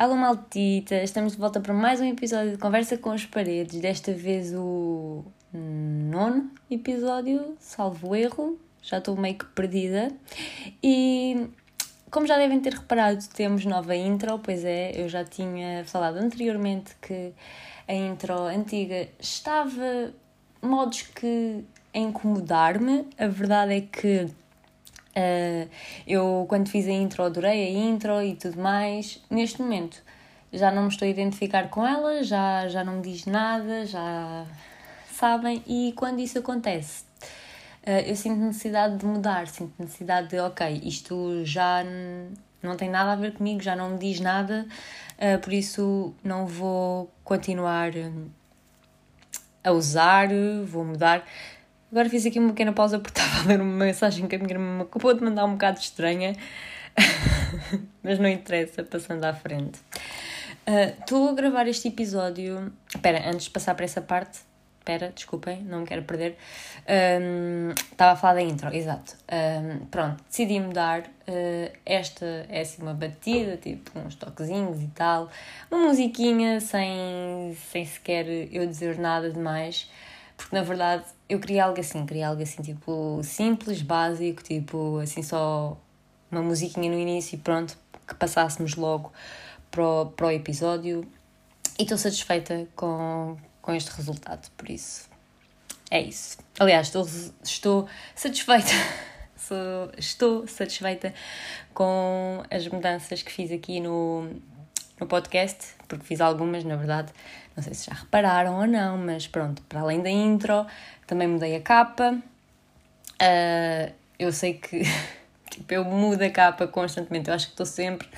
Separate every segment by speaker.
Speaker 1: Alô Maltita, estamos de volta para mais um episódio de Conversa com as Paredes, desta vez o nono episódio, salvo erro, já estou meio que perdida. E como já devem ter reparado, temos nova intro, pois é, eu já tinha falado anteriormente que a intro antiga estava modos que a incomodar-me. A verdade é que uh, eu, quando fiz a intro, adorei a intro e tudo mais. Neste momento já não me estou a identificar com ela, já, já não me diz nada, já sabem. E quando isso acontece, uh, eu sinto necessidade de mudar, sinto necessidade de, ok, isto já não tem nada a ver comigo, já não me diz nada, uh, por isso não vou continuar a usar, vou mudar. Agora fiz aqui uma pequena pausa porque estava a ler uma mensagem que a minha irmã acabou de mandar um bocado estranha, mas não interessa, passando à frente. Estou uh, a gravar este episódio. Espera, antes de passar para essa parte, espera, desculpem, não me quero perder. Um, estava a falar da intro, exato. Um, pronto, decidi mudar. Uh, esta é assim uma batida, tipo uns toquezinhos e tal. Uma musiquinha sem, sem sequer eu dizer nada demais. Porque na verdade eu queria algo assim, queria algo assim tipo simples, básico, tipo assim só uma musiquinha no início e pronto, que passássemos logo para o, para o episódio. E estou satisfeita com, com este resultado, por isso é isso. Aliás, estou, estou satisfeita. estou satisfeita com as mudanças que fiz aqui no, no podcast, porque fiz algumas, na verdade, não sei se já repararam ou não, mas pronto, para além da intro, também mudei a capa. Uh, eu sei que tipo, eu mudo a capa constantemente, eu acho que estou sempre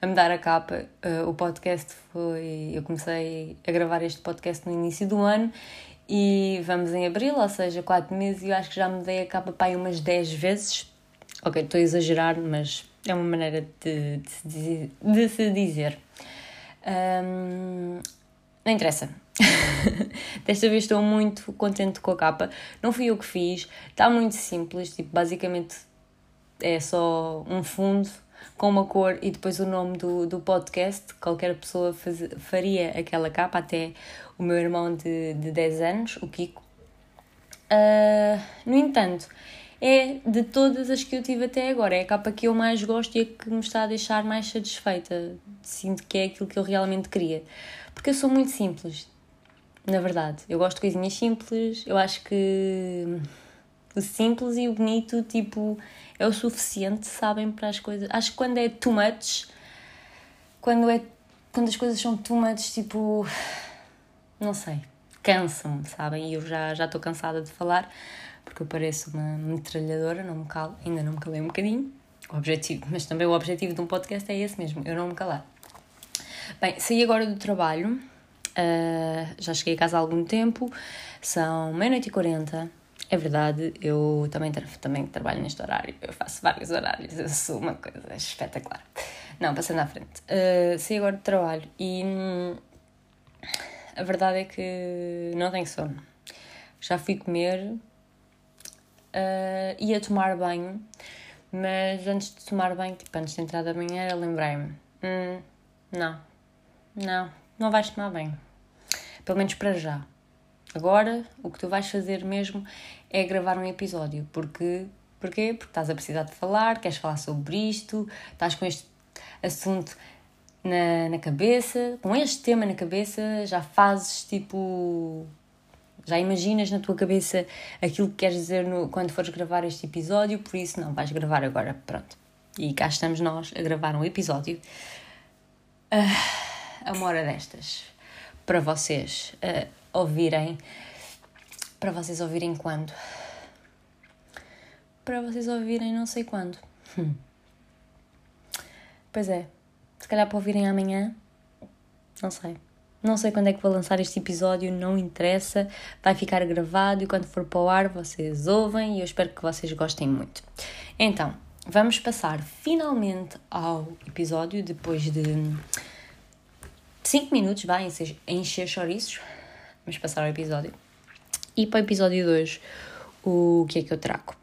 Speaker 1: a mudar a capa. Uh, o podcast foi. Eu comecei a gravar este podcast no início do ano e vamos em abril, ou seja, 4 meses, e eu acho que já mudei a capa para aí umas 10 vezes. Ok, estou a exagerar, mas é uma maneira de, de, de se dizer. Um, não interessa. Desta vez estou muito contente com a capa. Não fui eu que fiz, está muito simples, tipo, basicamente é só um fundo com uma cor e depois o nome do, do podcast. Qualquer pessoa faz, faria aquela capa, até o meu irmão de, de 10 anos, o Kiko. Uh, no entanto, é de todas as que eu tive até agora, é a capa que eu mais gosto e a que me está a deixar mais satisfeita. Sinto que é aquilo que eu realmente queria. Porque eu sou muito simples, na verdade. Eu gosto de coisinhas simples, eu acho que o simples e o bonito, tipo, é o suficiente, sabem, para as coisas. Acho que quando é too much, quando, é, quando as coisas são too much, tipo, não sei, cansam-me, sabem? E eu já estou cansada de falar, porque eu pareço uma metralhadora, não me calo, ainda não me calei um bocadinho. O objetivo, mas também o objetivo de um podcast é esse mesmo, eu não me calar. Bem, saí agora do trabalho, uh, já cheguei a casa há algum tempo, são meia-noite e quarenta. É verdade, eu também, tra também trabalho neste horário, eu faço vários horários, eu sou uma coisa espetacular. Não, passando à frente. Uh, saí agora do trabalho e hum, a verdade é que não tenho sono. Já fui comer, uh, ia tomar banho, mas antes de tomar banho, tipo antes de entrar da manhã, lembrei-me: hum, não, não, não vais tomar bem. Pelo menos para já. Agora, o que tu vais fazer mesmo é gravar um episódio. Porque, porquê? Porque estás a precisar de falar, queres falar sobre isto, estás com este assunto na, na cabeça, com este tema na cabeça, já fazes tipo. Já imaginas na tua cabeça aquilo que queres dizer no, quando fores gravar este episódio, por isso não, vais gravar agora, pronto. E cá estamos nós a gravar um episódio. Uh, a uma hora destas para vocês uh, ouvirem. Para vocês ouvirem quando? Para vocês ouvirem não sei quando. Hum. Pois é, se calhar para ouvirem amanhã, não sei. Não sei quando é que vou lançar este episódio, não interessa. Vai ficar gravado e quando for para o ar vocês ouvem e eu espero que vocês gostem muito. Então, vamos passar finalmente ao episódio depois de 5 minutos, vai, encher chouriços. Vamos passar ao episódio. E para o episódio 2, o que é que eu trago?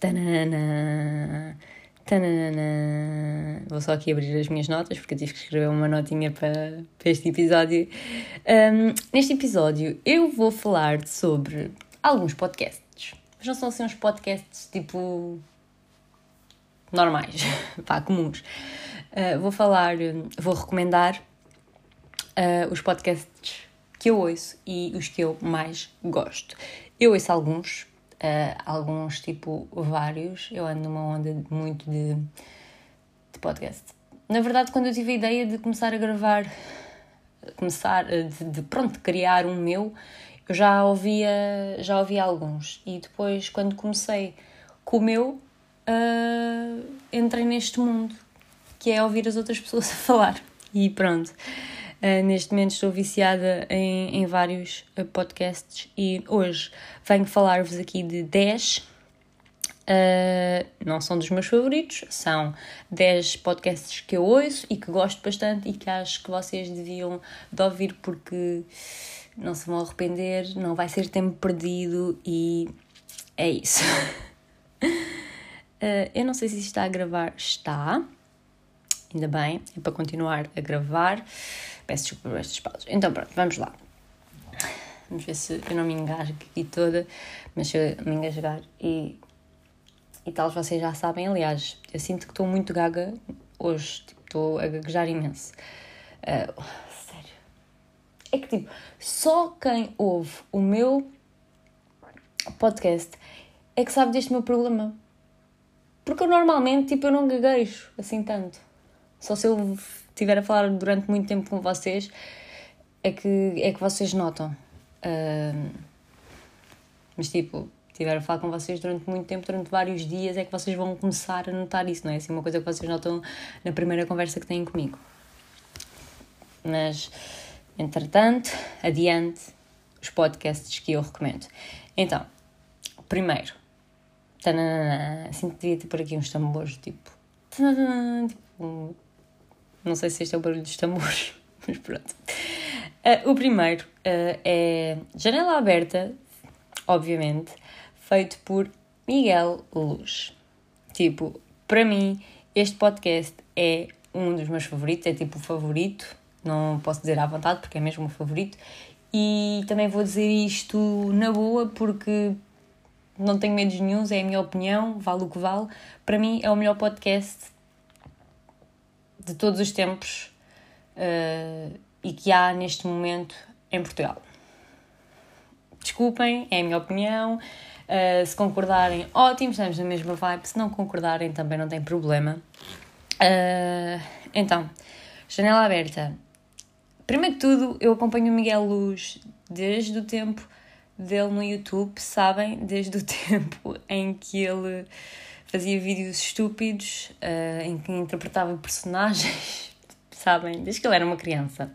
Speaker 1: Tanana! Tananana. Vou só aqui abrir as minhas notas porque eu tive que escrever uma notinha para, para este episódio. Um, neste episódio eu vou falar sobre alguns podcasts, mas não são assim uns podcasts tipo normais, pá, comuns. Uh, vou falar, vou recomendar uh, os podcasts que eu ouço e os que eu mais gosto. Eu ouço alguns, uh, alguns tipo vários, eu ando numa onda muito de, de podcast. Na verdade, quando eu tive a ideia de começar a gravar, começar, de, de pronto, criar um meu, eu já ouvia, já ouvia alguns. E depois, quando comecei com o meu, uh, entrei neste mundo, que é ouvir as outras pessoas a falar. E pronto. Uh, neste momento estou viciada em, em vários uh, podcasts e hoje venho falar-vos aqui de 10. Uh, não são dos meus favoritos, são 10 podcasts que eu ouço e que gosto bastante e que acho que vocês deviam de ouvir porque não se vão arrepender, não vai ser tempo perdido e é isso. eu não sei se está a gravar, está, ainda bem, é para continuar a gravar. Peço desculpa por estas pausas. Então pronto, vamos lá. Vamos ver se eu não me engasgo aqui toda, mas se eu me engasgar e, e tal, vocês já sabem. Aliás, eu sinto que estou muito gaga hoje, tipo, estou a gaguejar imenso. Uh, sério. É que tipo, só quem ouve o meu podcast é que sabe deste meu problema. Porque eu normalmente, tipo, eu não gaguejo assim tanto. Só se eu estiver a falar durante muito tempo com vocês, é que, é que vocês notam. Uh, mas tipo, estiver a falar com vocês durante muito tempo, durante vários dias, é que vocês vão começar a notar isso, não é? Assim, uma coisa que vocês notam na primeira conversa que têm comigo. Mas, entretanto, adiante os podcasts que eu recomendo. Então, primeiro, tanana, assim devia ter por aqui uns tambores, tipo, tanana, tipo não sei se este é o barulho dos tambores, mas pronto. Uh, o primeiro uh, é Janela Aberta, obviamente, feito por Miguel Luz. Tipo, para mim, este podcast é um dos meus favoritos, é tipo o favorito, não posso dizer à vontade porque é mesmo o favorito. E também vou dizer isto na boa porque não tenho medos nenhums, é a minha opinião, vale o que vale. Para mim é o melhor podcast de todos os tempos uh, e que há neste momento em Portugal. Desculpem, é a minha opinião. Uh, se concordarem, ótimo, estamos na mesma vibe. Se não concordarem, também não tem problema. Uh, então, janela aberta. Primeiro de tudo, eu acompanho o Miguel Luz desde o tempo dele no YouTube, sabem? Desde o tempo em que ele fazia vídeos estúpidos uh, em que interpretava personagens, sabem? Desde que ele era uma criança.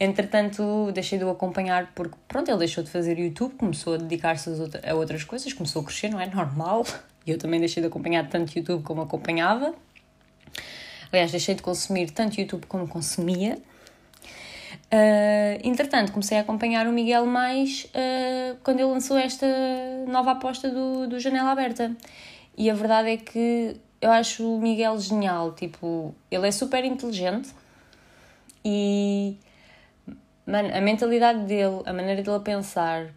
Speaker 1: Entretanto, deixei de o acompanhar porque, pronto, ele deixou de fazer YouTube, começou a dedicar-se a outras coisas, começou a crescer, não é normal. E eu também deixei de acompanhar tanto YouTube como acompanhava. Aliás, deixei de consumir tanto YouTube como consumia. Uh, entretanto, comecei a acompanhar o Miguel mais uh, quando ele lançou esta nova aposta do, do Janela Aberta. E a verdade é que eu acho o Miguel genial. Tipo, ele é super inteligente e a mentalidade dele, a maneira dele a pensar,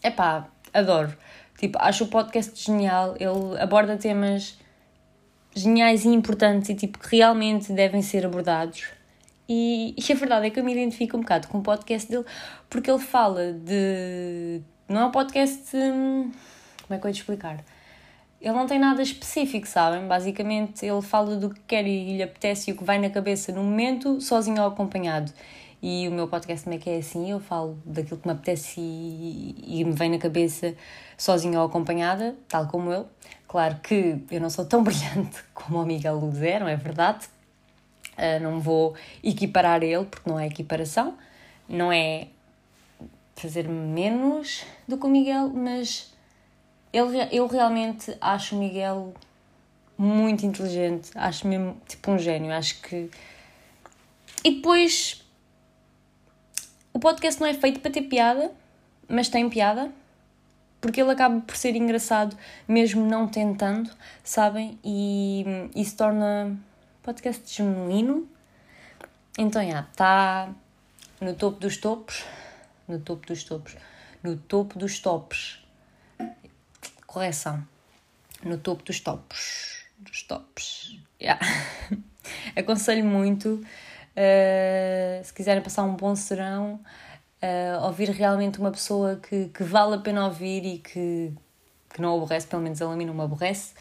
Speaker 1: é pá, adoro. Tipo, acho o podcast genial. Ele aborda temas geniais e importantes e tipo que realmente devem ser abordados. E, e a verdade é que eu me identifico um bocado com o podcast dele porque ele fala de. Não é um podcast. Hum, como é que eu ia te explicar? Ele não tem nada específico, sabem? Basicamente, ele fala do que quer e lhe apetece e o que vai na cabeça no momento, sozinho ou acompanhado. E o meu podcast também é, é assim, eu falo daquilo que me apetece e, e me vem na cabeça sozinho ou acompanhada, tal como eu. Claro que eu não sou tão brilhante como o Miguel Luz é, não é verdade? Uh, não vou equiparar ele, porque não é equiparação, não é fazer menos do que o Miguel, mas ele, eu realmente acho o Miguel muito inteligente, acho mesmo tipo um gênio, acho que. E depois. O podcast não é feito para ter piada, mas tem piada. porque ele acaba por ser engraçado, mesmo não tentando, sabem? E isso torna podcast genuíno. Então, já, está no topo dos topos. No topo dos topos. No topo dos topos. Correção. No topo dos topos. Dos topos. Yeah. Aconselho muito, uh, se quiserem passar um bom serão, uh, ouvir realmente uma pessoa que, que vale a pena ouvir e que, que não aborrece, pelo menos ela a mim não me aborrece.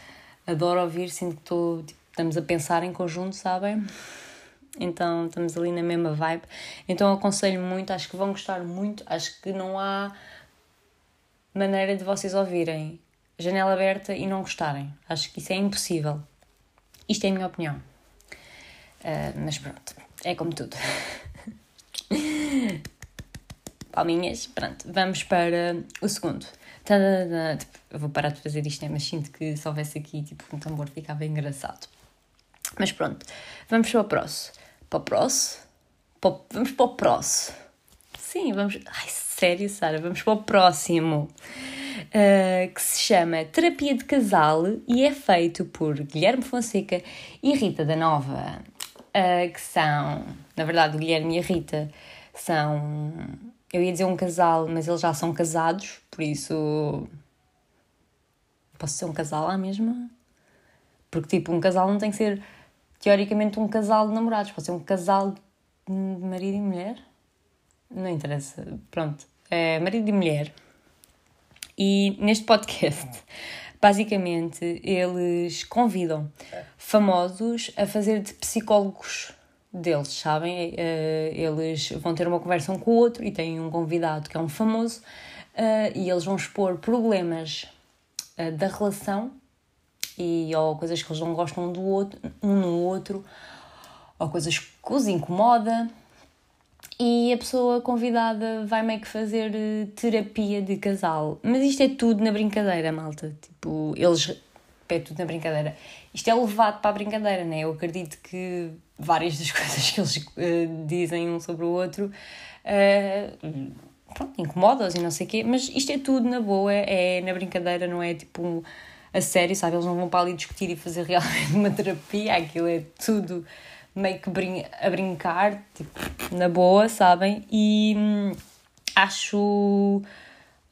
Speaker 1: Adoro ouvir, sinto que tipo, estamos a pensar em conjunto, sabem? Então estamos ali na mesma vibe. Então aconselho muito, acho que vão gostar muito. Acho que não há maneira de vocês ouvirem janela aberta e não gostarem. Acho que isso é impossível. Isto é a minha opinião. Uh, mas pronto, é como tudo. Palminhas, pronto, vamos para o segundo. Tadadã. Tipo, eu vou parar de fazer isto, né? mas sinto que se houvesse aqui tipo, um tambor ficava engraçado. Mas pronto, vamos para o próximo. Para o próximo? Vamos para o próximo. Sim, vamos. Ai, sério, Sara, vamos para o próximo. Uh, que se chama Terapia de Casal e é feito por Guilherme Fonseca e Rita da Nova, uh, que são, na verdade, o Guilherme e a Rita são, eu ia dizer um casal, mas eles já são casados, por isso posso ser um casal lá mesmo? Porque, tipo, um casal não tem que ser, teoricamente, um casal de namorados, pode ser um casal de marido e mulher. Não interessa, pronto. É marido e mulher. E neste podcast, basicamente, eles convidam famosos a fazer de psicólogos deles, sabem? Eh, eles vão ter uma conversa um com o outro e têm um convidado que é um famoso eh, e eles vão expor problemas eh, da relação e ou coisas que eles não gostam do outro, um no outro, ou coisas que os incomoda e a pessoa convidada vai meio que fazer eh, terapia de casal. Mas isto é tudo na brincadeira, malta. Tipo, eles. É tudo na brincadeira. Isto é levado para a brincadeira, né? Eu acredito que várias das coisas que eles uh, dizem um sobre o outro. Uh, pronto, incomoda-os e não sei o quê, mas isto é tudo na boa, é na brincadeira, não é tipo a sério, sabe? Eles não vão para ali discutir e fazer realmente uma terapia, aquilo é tudo meio que brin a brincar, tipo, na boa, sabem? E hum, acho.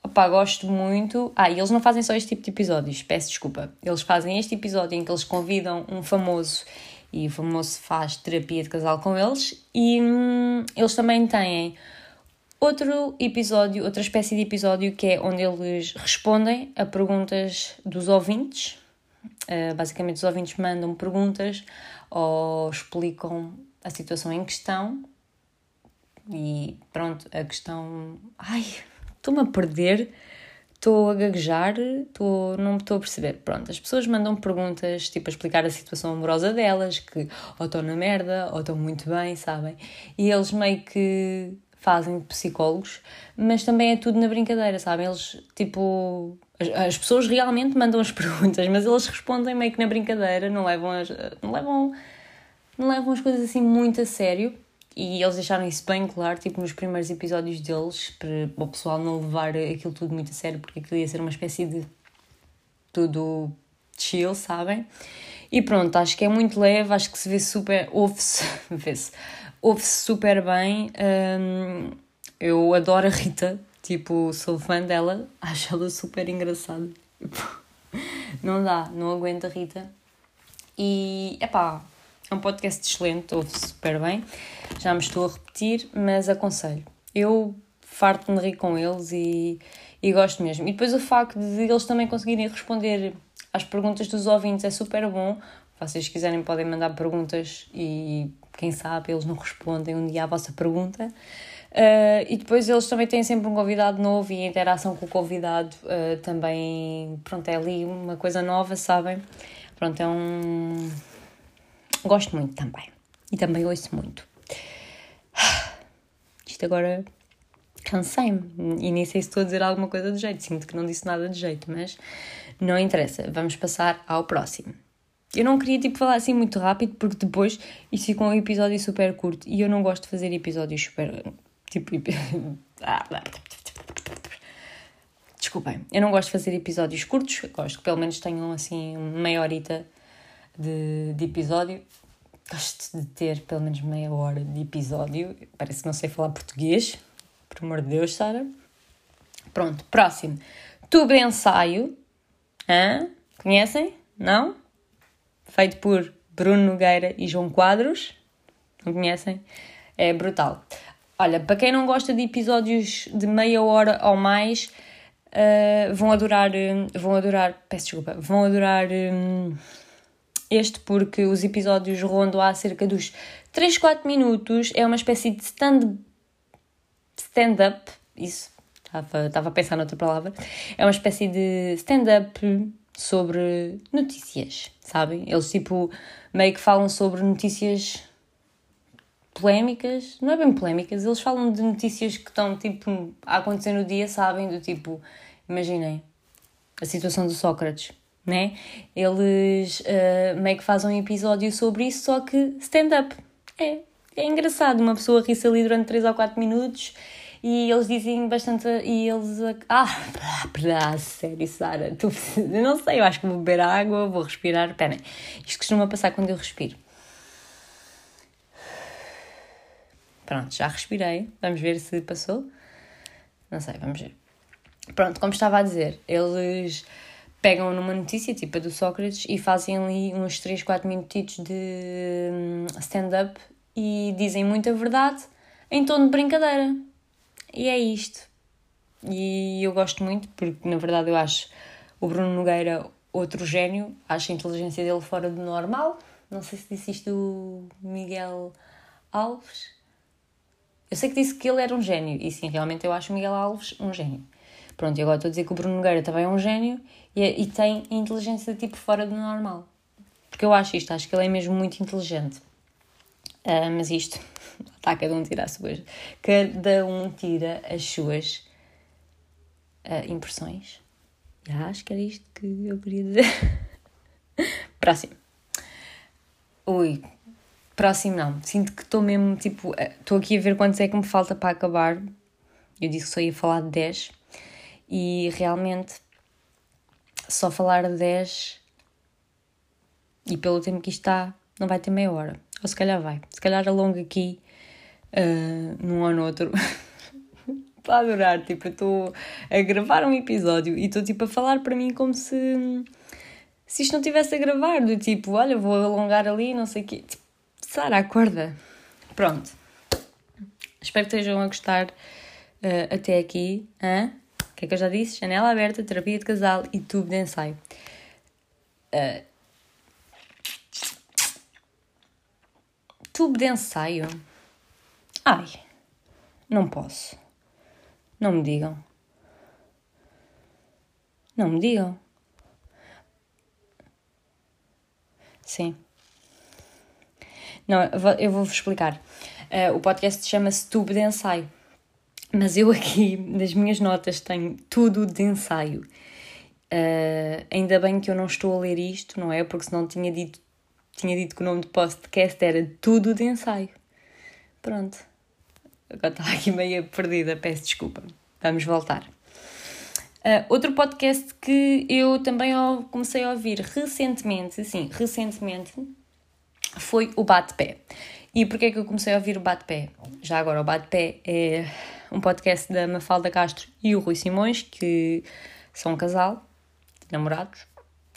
Speaker 1: Opá, gosto muito. Ah, e eles não fazem só este tipo de episódios, peço desculpa. Eles fazem este episódio em que eles convidam um famoso e o famoso faz terapia de casal com eles. E hum, eles também têm outro episódio, outra espécie de episódio que é onde eles respondem a perguntas dos ouvintes. Uh, basicamente, os ouvintes mandam perguntas ou explicam a situação em questão e pronto, a questão. Ai, estou-me a perder, estou a gaguejar, estou, não estou a perceber. Pronto, as pessoas mandam perguntas tipo a explicar a situação amorosa delas, que ou estão na merda ou estão muito bem, sabem? E eles meio que fazem de psicólogos, mas também é tudo na brincadeira, sabem? Eles tipo as, pessoas realmente mandam as perguntas, mas eles respondem meio que na brincadeira, não levam as, não levam, não levam as coisas assim muito a sério. E eles deixaram isso bem claro, tipo nos primeiros episódios deles, para o pessoal não levar aquilo tudo muito a sério, porque aquilo ia ser uma espécie de tudo chill, sabem? E pronto, acho que é muito leve, acho que se vê super, ouve-se, vê-se, ouve-se super bem. Hum, eu adoro a Rita, Tipo, sou fã dela, acho ela super engraçada. não dá, não aguento a Rita. E, epá, é um podcast excelente, ouve-se super bem. Já me estou a repetir, mas aconselho. Eu farto-me rir com eles e, e gosto mesmo. E depois o facto de eles também conseguirem responder às perguntas dos ouvintes é super bom. Vocês quiserem podem mandar perguntas e quem sabe eles não respondem um dia à vossa pergunta. Uh, e depois eles também têm sempre um convidado novo e a interação com o convidado uh, também, pronto, é ali uma coisa nova, sabem? Pronto, é um... Gosto muito também. E também ouço muito. Isto agora cansei-me e nem sei se estou a dizer alguma coisa de jeito. Sinto que não disse nada de jeito, mas não interessa. Vamos passar ao próximo. Eu não queria tipo falar assim muito rápido porque depois isso fica um episódio super curto e eu não gosto de fazer episódios super Tipo. desculpem, eu não gosto de fazer episódios curtos, gosto que pelo menos tenham assim meia horita de, de episódio. Gosto de ter pelo menos meia hora de episódio. Parece que não sei falar português. Por amor de Deus, Sara. Pronto, próximo. Tubo ensaio. Hã? Conhecem? Não? Feito por Bruno Nogueira e João Quadros. Não conhecem? É brutal. Olha, para quem não gosta de episódios de meia hora ou mais, uh, vão adorar. Vão adorar. Peço desculpa. Vão adorar. Um, este porque os episódios rondam há cerca dos 3, 4 minutos. É uma espécie de stand, stand-up. Isso, estava a pensar noutra palavra. É uma espécie de stand-up sobre notícias, sabem? Eles tipo meio que falam sobre notícias polémicas, não é bem polémicas, eles falam de notícias que estão tipo a acontecer no dia, sabem? Do tipo, imaginem a situação do Sócrates, né? Eles uh, meio que fazem um episódio sobre isso, só que stand-up. É, é engraçado, uma pessoa ri-se ali durante 3 ou 4 minutos e eles dizem bastante. E eles. Ah, ah sério, Sara, tu, não sei, eu acho que vou beber água, vou respirar. Espera, isto costuma passar quando eu respiro. Pronto, já respirei, vamos ver se passou. Não sei, vamos ver. Pronto, como estava a dizer, eles pegam numa notícia, tipo a do Sócrates, e fazem ali uns 3, 4 minutitos de hum, stand-up e dizem muita verdade em tom de brincadeira. E é isto. E eu gosto muito, porque na verdade eu acho o Bruno Nogueira outro gênio, acho a inteligência dele fora do normal. Não sei se disse isto o Miguel Alves. Eu sei que disse que ele era um gênio, e sim, realmente eu acho o Miguel Alves um gênio. Pronto, e agora estou a dizer que o Bruno Nogueira também é um gênio e, é, e tem inteligência tipo fora do normal. Porque eu acho isto, acho que ele é mesmo muito inteligente. Uh, mas isto Tá, cada um tira as suas. Cada um tira as suas uh, impressões. Já, acho que era isto que eu queria dizer. Próximo. Ui, próximo não. Sinto que estou mesmo, tipo, estou aqui a ver quantos é que me falta para acabar. Eu disse que só ia falar de 10 e realmente só falar de 10 e pelo tempo que isto está, não vai ter meia hora. Ou se calhar vai. Se calhar alongo aqui uh, num ou no outro. Estou a adorar, tipo, estou a gravar um episódio e estou tipo a falar para mim como se se isto não tivesse a gravar, do tipo, olha, vou alongar ali, não sei o quê. Tipo, Sara, acorda. Pronto. Espero que estejam a gostar uh, até aqui. Hã? O que é que eu já disse? Janela aberta, terapia de casal e tubo de ensaio. Uh, tubo de ensaio. Ai, não posso. Não me digam. Não me digam. Sim. Não, eu vou-vos explicar. Uh, o podcast chama-se Tubo de Ensaio. Mas eu aqui, nas minhas notas, tenho tudo de ensaio. Uh, ainda bem que eu não estou a ler isto, não é? Porque senão tinha dito, tinha dito que o nome do podcast era Tudo de Ensaio. Pronto. Agora estava aqui meio perdida, peço desculpa. Vamos voltar. Uh, outro podcast que eu também comecei a ouvir recentemente, sim, recentemente, foi o Bate-Pé. E porquê é que eu comecei a ouvir o Bate-Pé? Já agora, o Bate-Pé é um podcast da Mafalda Castro e o Rui Simões, que são um casal namorados.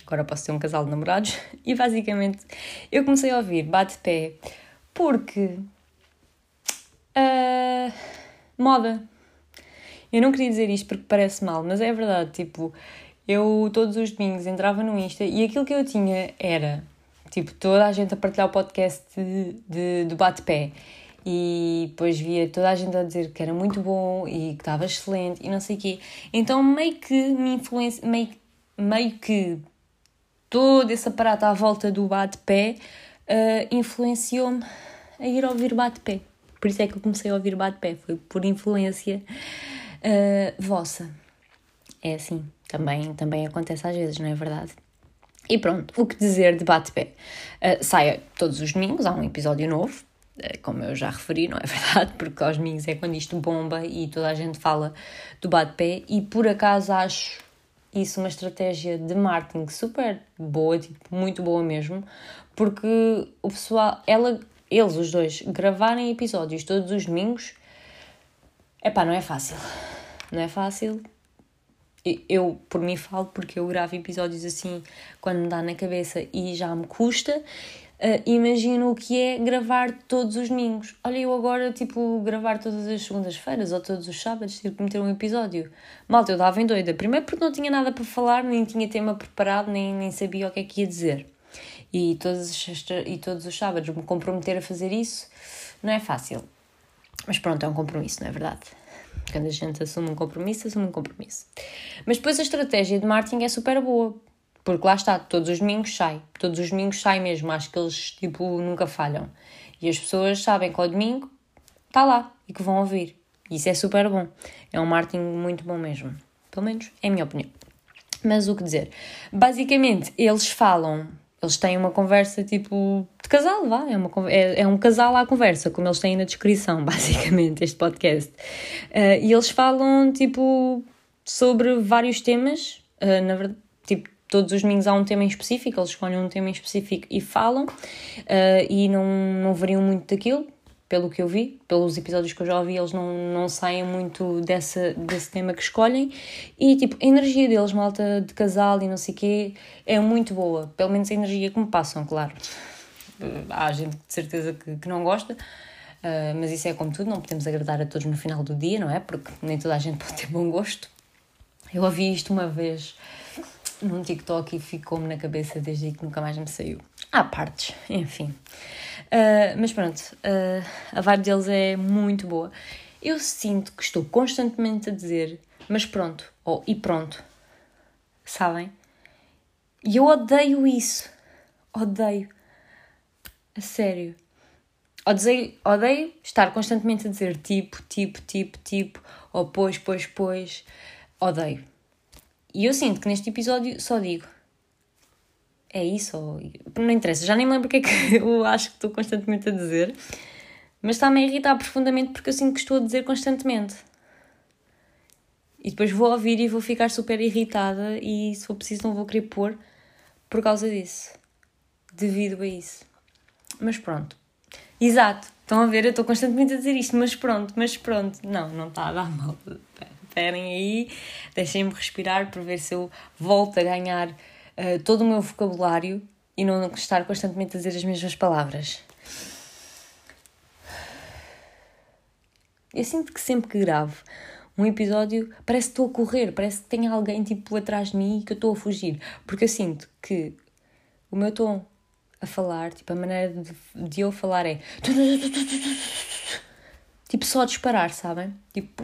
Speaker 1: Agora posso ser um casal de namorados. E basicamente eu comecei a ouvir Bate-Pé porque Uh, moda. Eu não queria dizer isto porque parece mal, mas é verdade. Tipo, eu todos os domingos entrava no Insta e aquilo que eu tinha era tipo toda a gente a partilhar o podcast de, de, de bate-pé. E depois via toda a gente a dizer que era muito bom e que estava excelente e não sei o quê. Então meio que me influencia, meio, meio que todo esse aparato à volta do bate-pé uh, influenciou-me a ir ouvir bate-pé. Por isso é que eu comecei a ouvir bate-pé, foi por influência uh, vossa. É assim, também, também acontece às vezes, não é verdade? E pronto, o que dizer de bate-pé? Uh, saia todos os domingos, há um episódio novo. eh, como eu já referi, não é verdade? Porque aos domingos é quando isto bomba e toda a gente fala do bate-pé, e por acaso acho isso uma estratégia de marketing super boa, tipo, muito boa mesmo, porque o pessoal, ela, eles, os dois, gravarem episódios todos os domingos, é pá, não é fácil. Não é fácil. Eu, por mim, falo porque eu gravo episódios assim quando me dá na cabeça e já me custa. Uh, imagino o que é gravar todos os domingos. Olha, eu agora, tipo, gravar todas as segundas-feiras ou todos os sábados, ter que meter um episódio. Malta, eu dava em doida. Primeiro porque não tinha nada para falar, nem tinha tema preparado, nem, nem sabia o que é que ia dizer. E todos, e todos os sábados me comprometer a fazer isso não é fácil. Mas pronto, é um compromisso, não é verdade? Quando a gente assume um compromisso, assume um compromisso. Mas depois a estratégia de marketing é super boa porque lá está, todos os domingos sai. Todos os domingos sai mesmo. Acho que eles, tipo, nunca falham. E as pessoas sabem que ao domingo está lá e que vão ouvir. Isso é super bom. É um marketing muito bom mesmo. Pelo menos é a minha opinião. Mas o que dizer? Basicamente, eles falam, eles têm uma conversa tipo de casal, vá. É, uma, é, é um casal à conversa, como eles têm na descrição, basicamente, este podcast. Uh, e eles falam tipo sobre vários temas, uh, na verdade, tipo todos os domingos há um tema em específico, eles escolhem um tema em específico e falam, uh, e não, não variam muito daquilo, pelo que eu vi, pelos episódios que eu já ouvi, eles não, não saem muito dessa, desse tema que escolhem. E tipo, a energia deles, malta de casal e não sei o quê, é muito boa. Pelo menos a energia que me passam, claro. Há gente de certeza que, que não gosta, uh, mas isso é como tudo, não podemos agradar a todos no final do dia, não é? Porque nem toda a gente pode ter bom gosto. Eu ouvi isto uma vez num TikTok e ficou-me na cabeça desde aí que nunca mais me saiu. Há partes, enfim. Uh, mas pronto, uh, a vibe deles é muito boa. Eu sinto que estou constantemente a dizer, mas pronto, ou oh, e pronto, sabem? E eu odeio isso. Odeio. A sério. Odeio, odeio estar constantemente a dizer tipo, tipo, tipo, tipo, ou pois, pois, pois. Odeio. E eu sinto que neste episódio só digo. É isso, ou... não interessa, já nem lembro o que é que eu acho que estou constantemente a dizer, mas está-me a irritar profundamente porque eu sinto que estou a dizer constantemente. E depois vou ouvir e vou ficar super irritada e se for preciso não vou querer pôr por causa disso. Devido a isso. Mas pronto. Exato. Estão a ver? Eu estou constantemente a dizer isto, mas pronto, mas pronto. Não, não está a dar mal esperem aí, deixem-me respirar para ver se eu volto a ganhar uh, todo o meu vocabulário e não estar constantemente a dizer as mesmas palavras. Eu sinto que sempre que gravo um episódio parece que estou a correr, parece que tem alguém tipo atrás de mim e que eu estou a fugir. Porque eu sinto que o meu tom a falar, tipo, a maneira de, de eu falar é Tipo, só disparar, sabem? Tipo.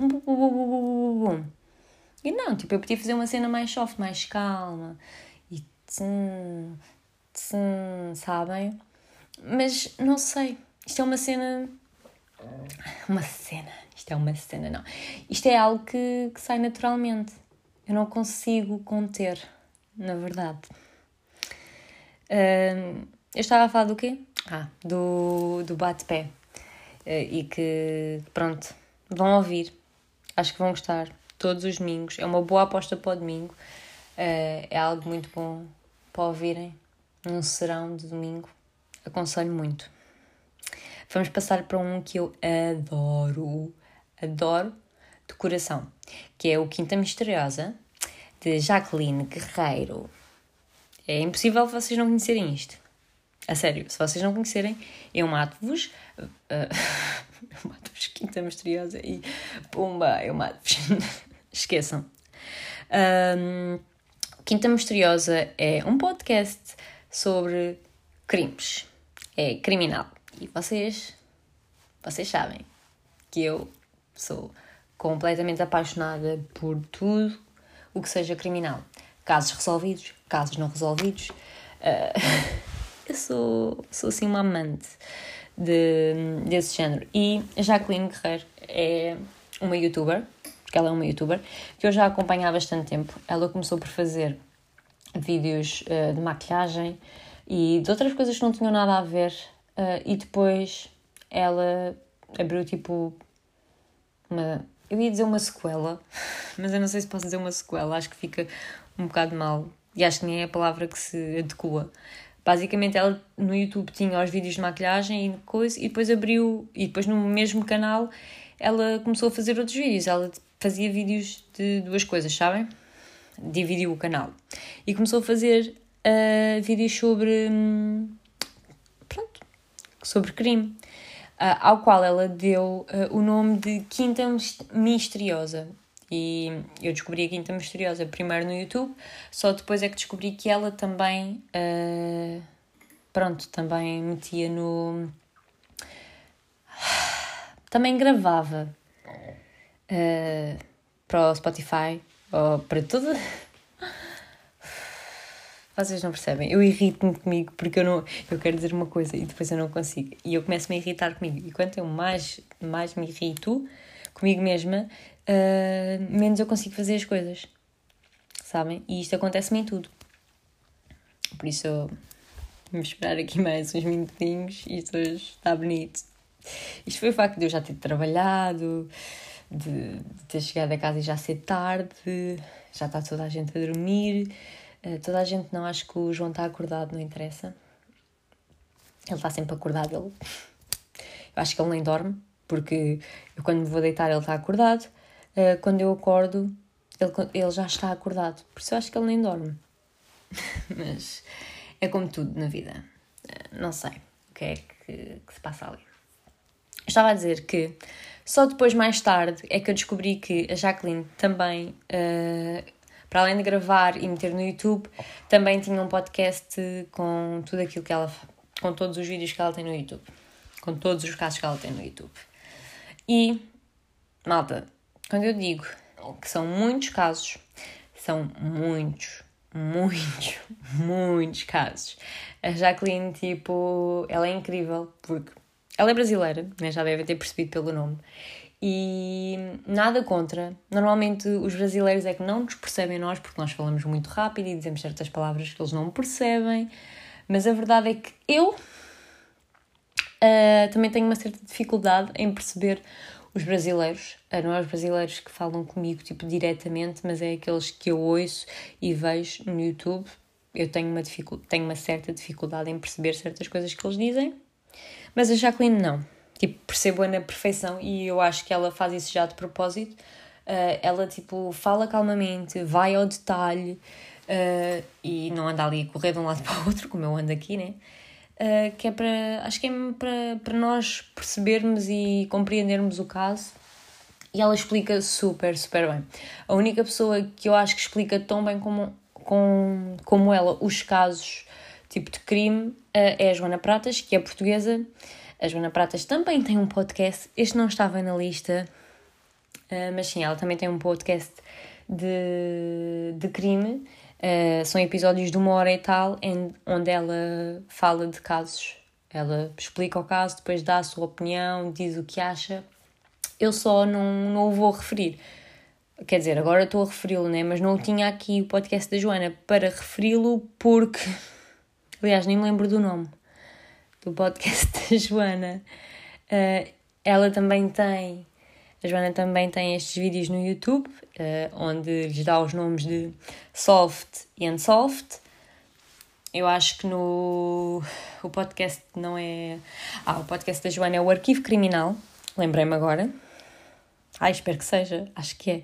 Speaker 1: E não, tipo, eu podia fazer uma cena mais soft, mais calma. Tsim, tsim, sabem? Mas não sei. Isto é uma cena. Uma cena. Isto é uma cena, não. Isto é algo que, que sai naturalmente. Eu não consigo conter, na verdade. Uh, eu estava a falar do quê? Ah, do, do bate-pé. Eh, e que, pronto, vão ouvir. Acho que vão gostar. Todos os domingos. É uma boa aposta para o domingo. Eh, é algo muito bom para ouvirem num serão de domingo. Aconselho muito. Vamos passar para um que eu adoro, adoro de coração, que é o Quinta Misteriosa, de Jacqueline Guerreiro. É impossível vocês não conhecerem isto. A sério, se vocês não conhecerem, eu mato-vos. Uh, eu mato-vos, Quinta Misteriosa e pumba, eu mato-vos. Esqueçam. Um, Quinta Misteriosa é um podcast sobre crimes. É criminal. E vocês, vocês sabem que eu sou completamente apaixonada por tudo o que seja criminal. Casos resolvidos, casos não resolvidos. Uh, eu sou, sou assim uma amante de, desse género. E Jacqueline Guerreiro é uma youtuber, porque ela é uma youtuber, que eu já acompanho há bastante tempo. Ela começou por fazer vídeos uh, de maquilhagem e de outras coisas que não tinham nada a ver, uh, e depois ela abriu tipo uma. Eu ia dizer uma sequela, mas eu não sei se posso dizer uma sequela, acho que fica um bocado mal e acho que nem é a palavra que se adequa. Basicamente, ela no YouTube tinha os vídeos de maquilhagem e coisa, e depois abriu, e depois no mesmo canal ela começou a fazer outros vídeos. Ela fazia vídeos de duas coisas, sabem? Dividiu o canal e começou a fazer uh, vídeos sobre. Hum, pronto, sobre crime. Uh, ao qual ela deu uh, o nome de Quinta Misteriosa. E eu descobri a Quinta Misteriosa primeiro no YouTube, só depois é que descobri que ela também, uh, pronto, também metia no. Também gravava uh, para o Spotify, ou para tudo. Vocês não percebem, eu irrito-me comigo porque eu não eu quero dizer uma coisa e depois eu não consigo. E eu começo-me a irritar comigo. E quanto eu mais, mais me irrito comigo mesma, uh, menos eu consigo fazer as coisas. Sabem? E isto acontece-me em tudo. Por isso eu vou esperar aqui mais uns minutinhos isto hoje está bonito. Isto foi o facto de eu já ter trabalhado, de, de ter chegado a casa e já ser tarde, já está toda a gente a dormir. Uh, toda a gente não, acho que o João está acordado, não interessa. Ele está sempre acordado, ele. Eu acho que ele nem dorme, porque eu quando me vou deitar ele está acordado, uh, quando eu acordo ele, ele já está acordado, por isso eu acho que ele nem dorme. Mas é como tudo na vida, uh, não sei o que é que, que se passa ali. Estava a dizer que só depois, mais tarde, é que eu descobri que a Jacqueline também, uh, para além de gravar e meter no YouTube, também tinha um podcast com tudo aquilo que ela. com todos os vídeos que ela tem no YouTube. Com todos os casos que ela tem no YouTube. E, malta, quando eu digo que são muitos casos, são muitos, muitos, muitos casos. A Jacqueline, tipo, ela é incrível porque ela é brasileira, né? já devem ter percebido pelo nome. E nada contra. Normalmente os brasileiros é que não nos percebem nós porque nós falamos muito rápido e dizemos certas palavras que eles não percebem. Mas a verdade é que eu Uh, também tenho uma certa dificuldade em perceber os brasileiros, uh, não é os brasileiros que falam comigo tipo diretamente, mas é aqueles que eu ouço e vejo no YouTube. Eu tenho uma, tenho uma certa dificuldade em perceber certas coisas que eles dizem, mas a Jacqueline não. Tipo, percebo-a na perfeição e eu acho que ela faz isso já de propósito. Uh, ela, tipo, fala calmamente, vai ao detalhe e não anda ali a correr de um lado para o outro, como eu ando aqui, né? uh, que é para, acho que é para, para nós percebermos e compreendermos o caso. E ela explica super, super bem. A única pessoa que eu acho que explica tão bem como, com, como ela os casos tipo de crime uh, é a Joana Pratas, que é portuguesa. A Joana Pratas também tem um podcast. Este não estava na lista, uh, mas sim, ela também tem um podcast de, de crime Uh, são episódios de uma hora e tal, onde ela fala de casos. Ela explica o caso, depois dá a sua opinião, diz o que acha. Eu só não, não o vou referir. Quer dizer, agora estou a referi-lo, né? mas não tinha aqui o podcast da Joana para referi-lo porque. Aliás, nem me lembro do nome do podcast da Joana. Uh, ela também tem a Joana também tem estes vídeos no YouTube, uh, onde lhes dá os nomes de Soft e Unsoft. Eu acho que no o podcast não é. Ah, o podcast da Joana é o Arquivo Criminal, lembrei-me agora. Ah, espero que seja, acho que é.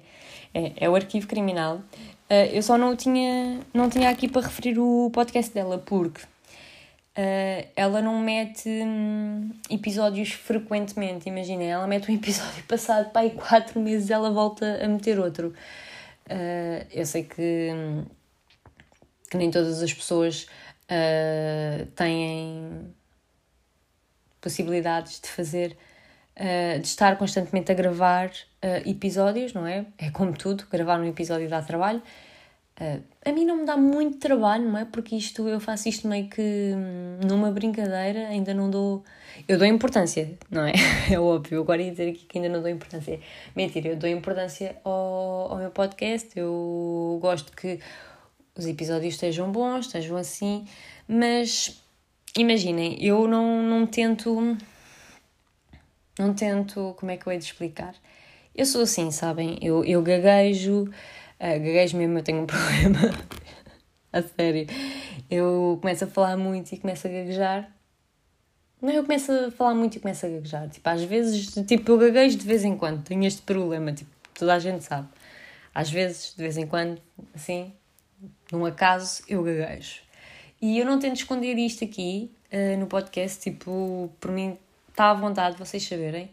Speaker 1: É, é o Arquivo Criminal. Uh, eu só não tinha, não tinha aqui para referir o podcast dela, porque Uh, ela não mete hum, episódios frequentemente, imaginem, ela mete um episódio passado para aí quatro meses ela volta a meter outro. Uh, eu sei que, hum, que nem todas as pessoas têm possibilidades de fazer, de estar constantemente a gravar episódios, não é? É como tudo, gravar um episódio dá trabalho. Uh, a mim não me dá muito trabalho, não é? Porque isto eu faço isto meio que hum, numa brincadeira, ainda não dou. Eu dou importância, não é? É óbvio, agora ia dizer aqui que ainda não dou importância. Mentira, eu dou importância ao, ao meu podcast, eu gosto que os episódios estejam bons, estejam assim, mas imaginem, eu não, não tento Não tento. Como é que eu hei de explicar? Eu sou assim, sabem? Eu, eu gaguejo, uh, gaguejo mesmo, eu tenho um problema. a sério. Eu começo a falar muito e começo a gaguejar. Não, eu começo a falar muito e começo a gaguejar. Tipo, às vezes, tipo, eu gaguejo de vez em quando. Tenho este problema, tipo, toda a gente sabe. Às vezes, de vez em quando, assim, num acaso, eu gaguejo. E eu não tento esconder isto aqui uh, no podcast, tipo, por mim está à vontade vocês saberem.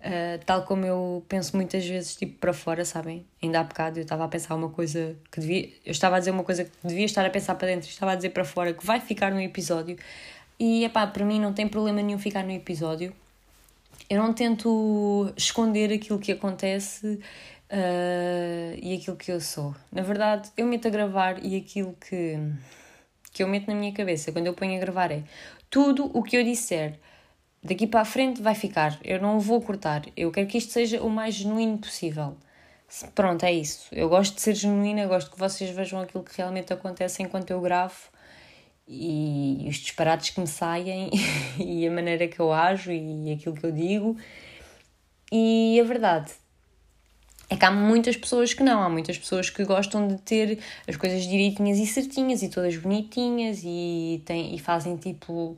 Speaker 1: Uh, tal como eu penso muitas vezes, tipo, para fora, sabem? Ainda há bocado eu estava a pensar uma coisa que devia. Eu estava a dizer uma coisa que devia estar a pensar para dentro, estava a dizer para fora que vai ficar no episódio. E, epá, para mim não tem problema nenhum ficar no episódio. Eu não tento esconder aquilo que acontece uh, e aquilo que eu sou. Na verdade, eu meto a gravar e aquilo que, que eu meto na minha cabeça quando eu ponho a gravar é tudo o que eu disser daqui para a frente vai ficar. Eu não vou cortar. Eu quero que isto seja o mais genuíno possível. Pronto, é isso. Eu gosto de ser genuína, gosto que vocês vejam aquilo que realmente acontece enquanto eu gravo e os disparates que me saem e a maneira que eu ajo e aquilo que eu digo. E a verdade é que há muitas pessoas que não, há muitas pessoas que gostam de ter as coisas direitinhas e certinhas e todas bonitinhas e, tem, e fazem tipo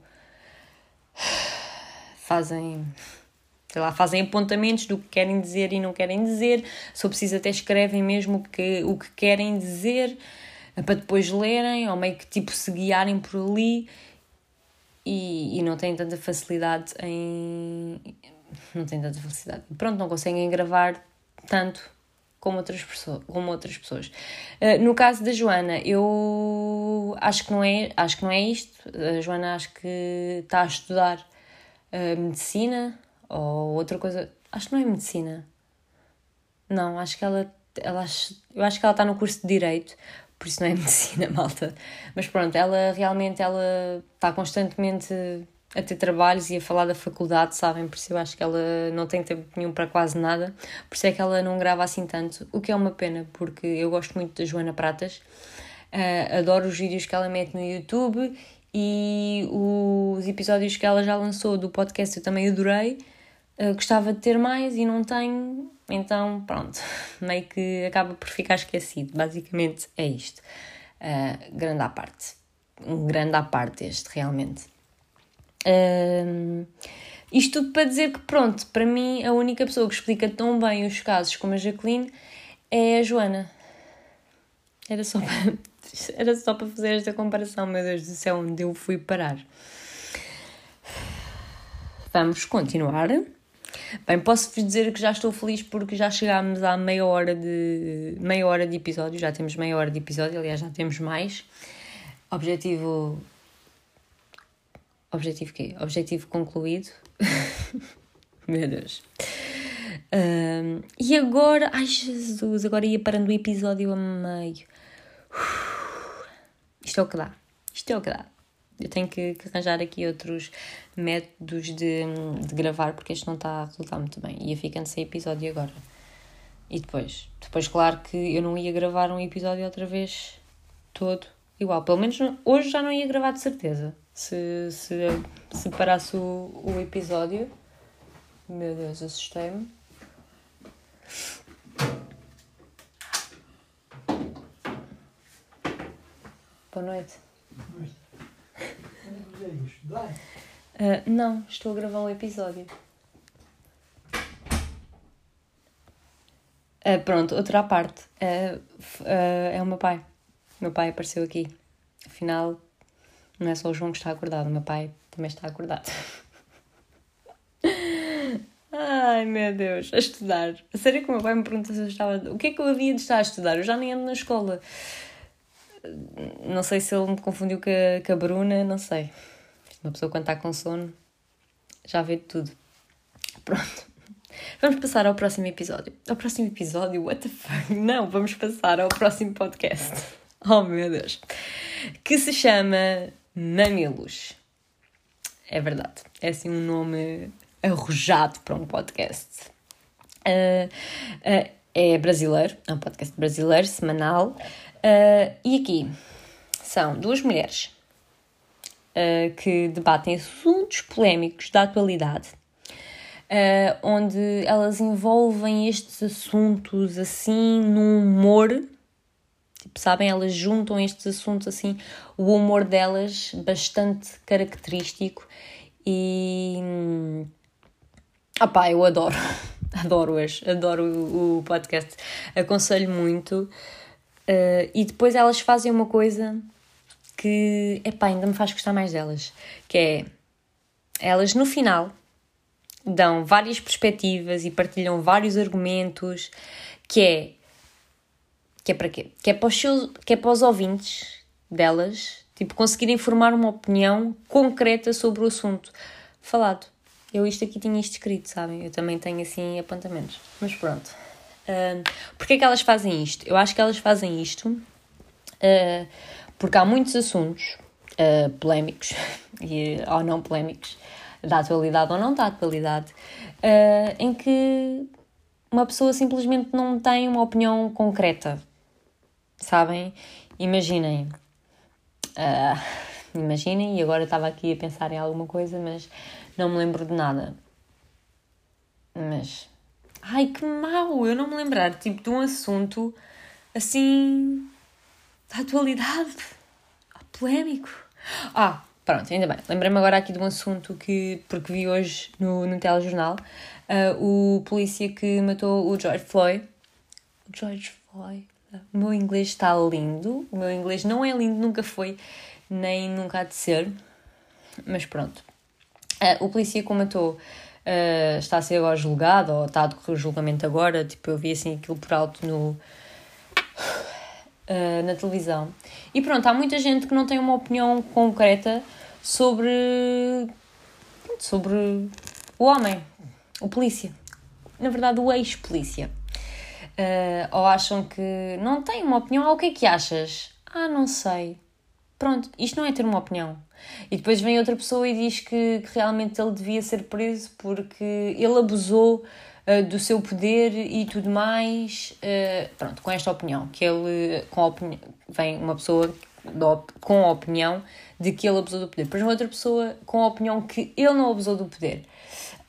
Speaker 1: fazem, sei lá, fazem apontamentos do que querem dizer e não querem dizer, se eu preciso até escrevem mesmo que, o que querem dizer para depois lerem ou meio que tipo se guiarem por ali e, e não têm tanta facilidade em. não têm tanta facilidade. Pronto, não conseguem gravar tanto como outras pessoas. Como outras pessoas. Uh, no caso da Joana, eu acho que não é, acho que não é isto. A Joana acho que está a estudar medicina ou outra coisa. Acho que não é medicina. Não, acho que ela, ela eu acho que ela está no curso de direito, por isso não é medicina, malta. Mas pronto, ela realmente ela está constantemente a ter trabalhos e a falar da faculdade, sabem? Por isso eu acho que ela não tem tempo nenhum para quase nada, por isso é que ela não grava assim tanto, o que é uma pena, porque eu gosto muito da Joana Pratas, uh, adoro os vídeos que ela mete no YouTube e os episódios que ela já lançou do podcast eu também adorei. Uh, gostava de ter mais e não tenho, então pronto, meio que acaba por ficar esquecido. Basicamente é isto. Uh, grande à parte. Um grande à parte este, realmente. Uh, isto tudo para dizer que, pronto, para mim a única pessoa que explica tão bem os casos como a Jacqueline é a Joana. Era só para, era só para fazer esta comparação, meu Deus do céu, onde eu fui parar. Vamos continuar. Bem, posso-vos dizer que já estou feliz porque já chegámos à meia hora de meia hora de episódio, já temos meia hora de episódio, aliás já temos mais. Objetivo Objetivo quê? Objetivo concluído. Meu Deus. Um, e agora, ai Jesus, agora ia parando o episódio a meio. Isto é o que dá. Isto é o que dá. Eu tenho que, que arranjar aqui outros métodos de, de gravar porque este não está a resultar muito bem. Ia ficando sem episódio agora. E depois? Depois, claro que eu não ia gravar um episódio outra vez todo igual. Pelo menos hoje já não ia gravar de certeza. Se, se, se parasse o, o episódio. Meu Deus, assustei-me. Boa noite. Uh, não, estou a gravar um episódio. Uh, pronto, outra parte. Uh, é o meu pai. O meu pai apareceu aqui. Afinal, não é só o João que está acordado, o meu pai também está acordado. Ai meu Deus, a estudar. A sério que o meu pai me perguntou se eu estava. O que é que eu havia de estar a estudar? Eu já nem ando na escola. Não sei se ele me confundiu com a, com a Bruna, não sei. Uma pessoa quando está com sono já vê tudo. Pronto. Vamos passar ao próximo episódio. Ao próximo episódio? What the fuck? Não, vamos passar ao próximo podcast. Oh meu Deus. Que se chama Mamilos. É verdade. É assim um nome arrojado para um podcast. Uh, uh, é brasileiro, é um podcast brasileiro, semanal. Uh, e aqui são duas mulheres uh, que debatem assuntos polémicos da atualidade. uh, onde elas envolvem estes assuntos assim num humor. Tipo, sabem, elas juntam estes assuntos assim, o humor delas bastante característico e. Ah pá, eu adoro, adoro-as, adoro o, o podcast, aconselho muito. Uh, e depois elas fazem uma coisa que, epá, ainda me faz gostar mais delas, que é, elas no final dão várias perspectivas e partilham vários argumentos, que é, que é para quê? Que é para os, seus, que é para os ouvintes delas, tipo, conseguirem formar uma opinião concreta sobre o assunto falado. Eu isto aqui tinha isto escrito, sabem? Eu também tenho assim apontamentos. Mas pronto. Porquê é que elas fazem isto? Eu acho que elas fazem isto uh, porque há muitos assuntos uh, polémicos, e, ou não polémicos, da atualidade ou não da atualidade, uh, em que uma pessoa simplesmente não tem uma opinião concreta. Sabem? Imaginem. Uh, imaginem, e agora estava aqui a pensar em alguma coisa, mas não me lembro de nada. Mas. Ai, que mau! Eu não me lembrar, tipo, de um assunto assim da atualidade. Polémico. Ah, pronto, ainda bem. Lembrei-me agora aqui de um assunto que, porque vi hoje no, no telejornal, uh, o polícia que matou o George Floyd. O George Floyd. O meu inglês está lindo. O meu inglês não é lindo, nunca foi, nem nunca há de ser. Mas pronto. Uh, o polícia que o matou uh, está a ser agora julgado, ou está a decorrer o julgamento agora. Tipo, eu vi assim aquilo por alto no uh, na televisão. E pronto, há muita gente que não tem uma opinião concreta sobre, sobre o homem, o polícia. Na verdade, o ex-polícia. Uh, ou acham que não têm uma opinião. Ah, o que é que achas? Ah, não sei. Pronto, isto não é ter uma opinião. E depois vem outra pessoa e diz que, que realmente ele devia ser preso porque ele abusou uh, do seu poder e tudo mais. Uh, pronto, com esta opinião, que ele, com a opinião, vem uma pessoa com a opinião de que ele abusou do poder, depois vem outra pessoa com a opinião que ele não abusou do poder.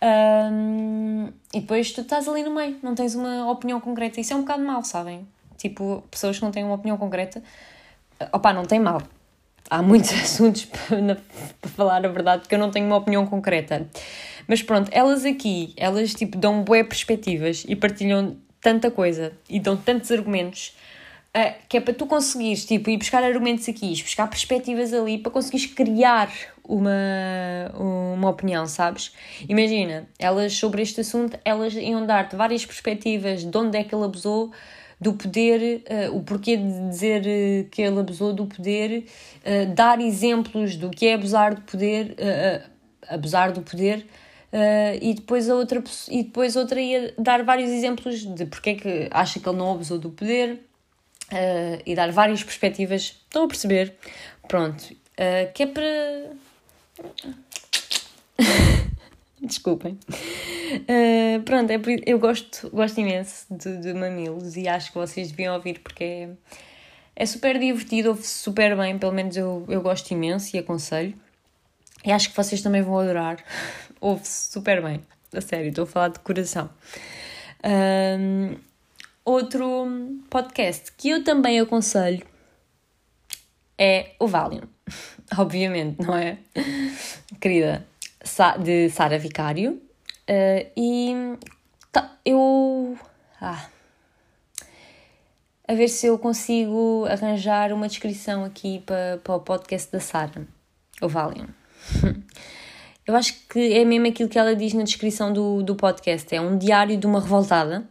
Speaker 1: Um, e depois tu estás ali no meio, não tens uma opinião concreta. Isso é um bocado mal, sabem? Tipo, pessoas que não têm uma opinião concreta, opá, não tem mal. Há muitos assuntos para, falar a verdade que eu não tenho uma opinião concreta. Mas pronto, elas aqui, elas tipo dão boé perspectivas e partilham tanta coisa e dão tantos argumentos uh, que é para tu conseguires tipo, ir buscar argumentos aqui, ir buscar perspectivas ali para conseguires criar uma, uma opinião, sabes? Imagina, elas sobre este assunto, elas iam dar-te várias perspectivas de onde é que ele abusou do poder, uh, o porquê de dizer uh, que ele abusou do poder, uh, dar exemplos do que é abusar do poder, abusar do poder, e, depois a outra, e depois outra ia dar vários exemplos de porque é que acha que ele não abusou do poder e dar várias perspectivas. Estão a perceber? Pronto. Que é para. Desculpem. Uh, pronto, é, eu gosto, gosto imenso de, de mamilos e acho que vocês deviam ouvir porque é, é super divertido, ouve-se super bem, pelo menos eu, eu gosto imenso e aconselho. E acho que vocês também vão adorar ouve-se super bem. A sério, estou a falar de coração. Um, outro podcast que eu também aconselho é o Valium. Obviamente, não é? Querida, de Sara Vicário. Uh, e tá, eu. Ah, a ver se eu consigo arranjar uma descrição aqui para, para o podcast da Sara, o Valium. Eu acho que é mesmo aquilo que ela diz na descrição do, do podcast: é um diário de uma revoltada.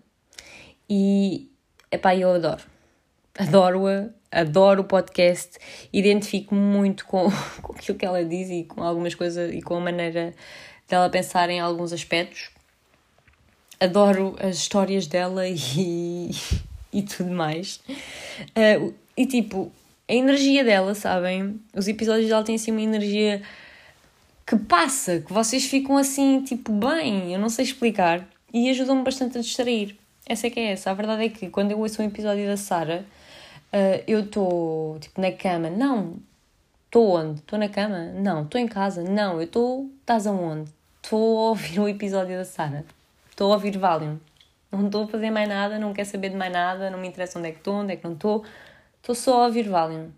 Speaker 1: E, epá, eu adoro. Adoro-a, adoro o podcast, identifico-me muito com, com aquilo que ela diz e com algumas coisas e com a maneira dela pensar em alguns aspectos. Adoro as histórias dela e, e tudo mais. Uh, e tipo, a energia dela, sabem? Os episódios dela têm assim uma energia que passa, que vocês ficam assim, tipo, bem, eu não sei explicar, e ajudam-me bastante a distrair. Essa é que é essa. A verdade é que quando eu ouço um episódio da Sara, uh, eu estou, tipo, na cama. Não, estou onde? Estou na cama? Não, estou em casa? Não, eu estou. Estás aonde? estou a ouvir o episódio da Sara. Estou a ouvir Valium. Não estou a fazer mais nada, não quero saber de mais nada, não me interessa onde é que estou, onde é que não estou. Estou só a ouvir Valium.